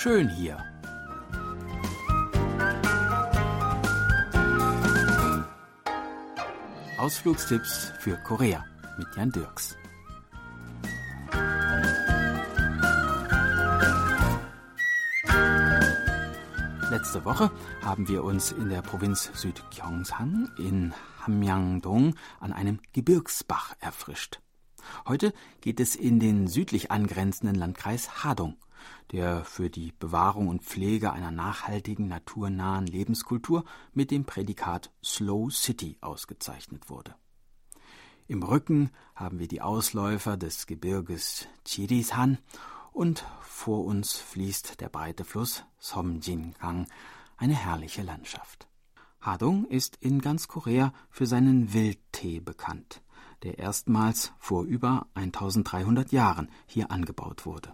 schön hier. Ausflugstipps für Korea mit Jan Dirks. Letzte Woche haben wir uns in der Provinz Südgyeongsang in Hamyangdong an einem Gebirgsbach erfrischt. Heute geht es in den südlich angrenzenden Landkreis Hadong, der für die Bewahrung und Pflege einer nachhaltigen, naturnahen Lebenskultur mit dem Prädikat Slow City ausgezeichnet wurde. Im Rücken haben wir die Ausläufer des Gebirges Chirisan und vor uns fließt der breite Fluss Somjingang, eine herrliche Landschaft. Hadong ist in ganz Korea für seinen Wildtee bekannt der erstmals vor über 1300 Jahren hier angebaut wurde.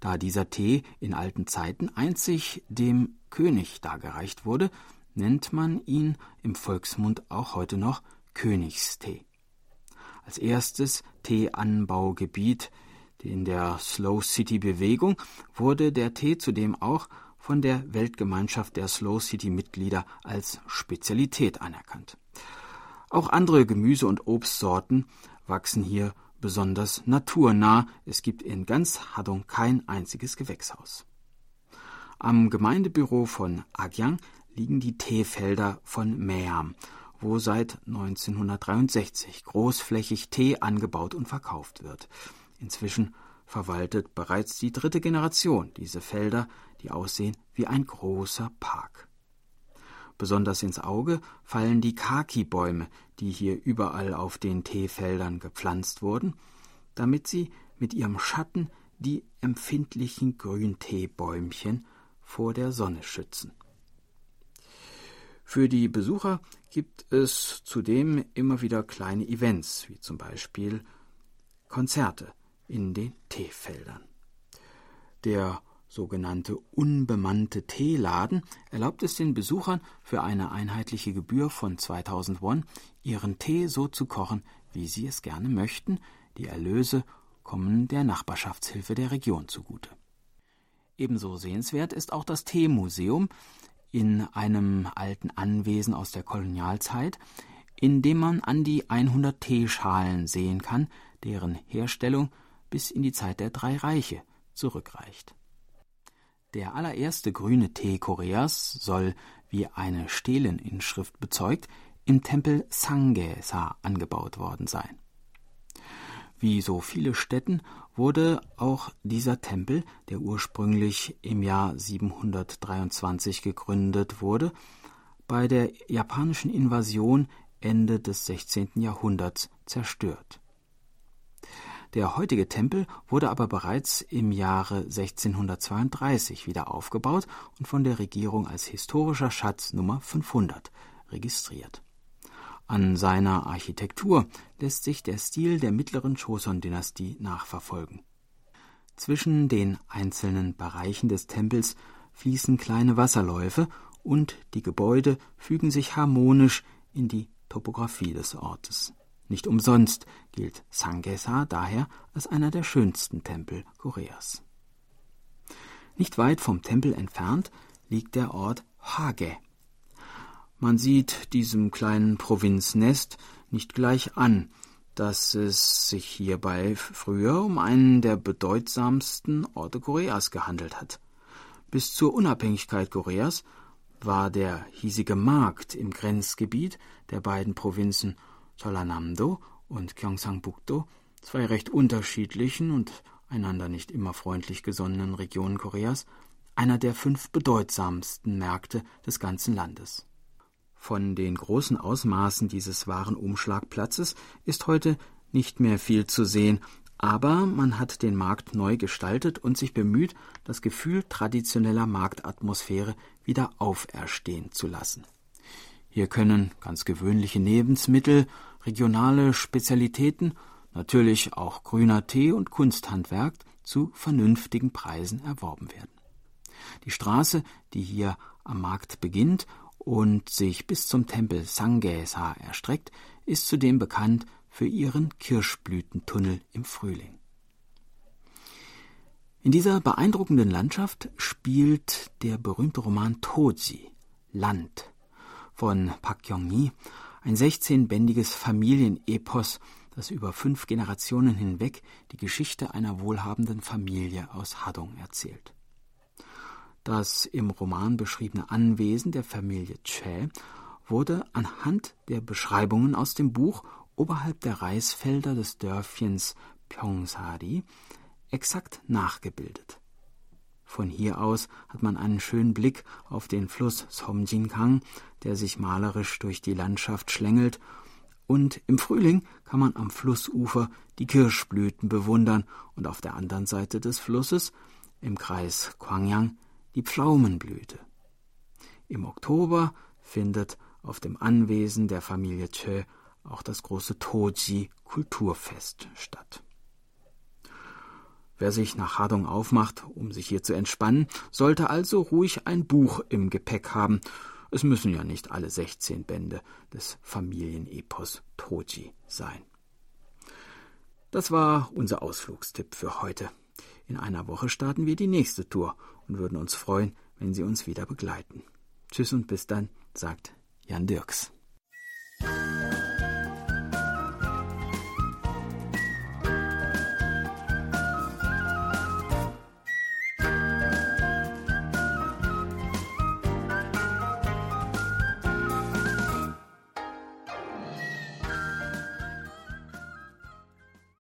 Da dieser Tee in alten Zeiten einzig dem König dargereicht wurde, nennt man ihn im Volksmund auch heute noch Königstee. Als erstes Teeanbaugebiet in der Slow City Bewegung wurde der Tee zudem auch von der Weltgemeinschaft der Slow City Mitglieder als Spezialität anerkannt. Auch andere Gemüse- und Obstsorten wachsen hier besonders naturnah. Es gibt in ganz Hadong kein einziges Gewächshaus. Am Gemeindebüro von Agyang liegen die Teefelder von Meam, wo seit 1963 großflächig Tee angebaut und verkauft wird. Inzwischen verwaltet bereits die dritte Generation diese Felder, die aussehen wie ein großer Park. Besonders ins Auge fallen die Kaki-Bäume, die hier überall auf den Teefeldern gepflanzt wurden, damit sie mit ihrem Schatten die empfindlichen Grünteebäumchen vor der Sonne schützen. Für die Besucher gibt es zudem immer wieder kleine Events, wie zum Beispiel Konzerte in den Teefeldern. Der sogenannte unbemannte Teeladen erlaubt es den Besuchern für eine einheitliche Gebühr von 2000 Won ihren Tee so zu kochen, wie sie es gerne möchten. Die Erlöse kommen der Nachbarschaftshilfe der Region zugute. Ebenso sehenswert ist auch das Teemuseum in einem alten Anwesen aus der Kolonialzeit, in dem man an die 100 Teeschalen sehen kann, deren Herstellung bis in die Zeit der drei Reiche zurückreicht. Der allererste grüne Tee Koreas soll, wie eine Steleninschrift bezeugt, im Tempel Sangesa angebaut worden sein. Wie so viele Städten wurde auch dieser Tempel, der ursprünglich im Jahr 723 gegründet wurde, bei der japanischen Invasion Ende des 16. Jahrhunderts zerstört. Der heutige Tempel wurde aber bereits im Jahre 1632 wieder aufgebaut und von der Regierung als historischer Schatz Nummer 500 registriert. An seiner Architektur lässt sich der Stil der mittleren Choson-Dynastie nachverfolgen. Zwischen den einzelnen Bereichen des Tempels fließen kleine Wasserläufe und die Gebäude fügen sich harmonisch in die Topographie des Ortes. Nicht umsonst gilt Sangesa daher als einer der schönsten Tempel Koreas. Nicht weit vom Tempel entfernt liegt der Ort Hage. Man sieht diesem kleinen Provinznest nicht gleich an, dass es sich hierbei früher um einen der bedeutsamsten Orte Koreas gehandelt hat. Bis zur Unabhängigkeit Koreas war der hiesige Markt im Grenzgebiet der beiden Provinzen Cholanamdo und Gyeongsangbuk-do, zwei recht unterschiedlichen und einander nicht immer freundlich gesonnenen Regionen Koreas, einer der fünf bedeutsamsten Märkte des ganzen Landes. Von den großen Ausmaßen dieses Warenumschlagplatzes ist heute nicht mehr viel zu sehen, aber man hat den Markt neu gestaltet und sich bemüht, das Gefühl traditioneller Marktatmosphäre wieder auferstehen zu lassen. Hier können ganz gewöhnliche Lebensmittel, regionale Spezialitäten, natürlich auch grüner Tee und Kunsthandwerk zu vernünftigen Preisen erworben werden. Die Straße, die hier am Markt beginnt und sich bis zum Tempel Sangesa erstreckt, ist zudem bekannt für ihren Kirschblütentunnel im Frühling. In dieser beeindruckenden Landschaft spielt der berühmte Roman Toji, Land, von Park Kyung-hee, ein 16-bändiges Familienepos, das über fünf Generationen hinweg die Geschichte einer wohlhabenden Familie aus Hadong erzählt. Das im Roman beschriebene Anwesen der Familie Che wurde anhand der Beschreibungen aus dem Buch oberhalb der Reisfelder des Dörfchens Pyongsari exakt nachgebildet. Von hier aus hat man einen schönen Blick auf den Fluss Somjingang, der sich malerisch durch die Landschaft schlängelt, und im Frühling kann man am Flussufer die Kirschblüten bewundern und auf der anderen Seite des Flusses, im Kreis Kwangyang, die Pflaumenblüte. Im Oktober findet auf dem Anwesen der Familie Che auch das große Toji Kulturfest statt. Wer sich nach Hadong aufmacht, um sich hier zu entspannen, sollte also ruhig ein Buch im Gepäck haben. Es müssen ja nicht alle 16 Bände des Familienepos Toji sein. Das war unser Ausflugstipp für heute. In einer Woche starten wir die nächste Tour und würden uns freuen, wenn Sie uns wieder begleiten. Tschüss und bis dann, sagt Jan Dirks.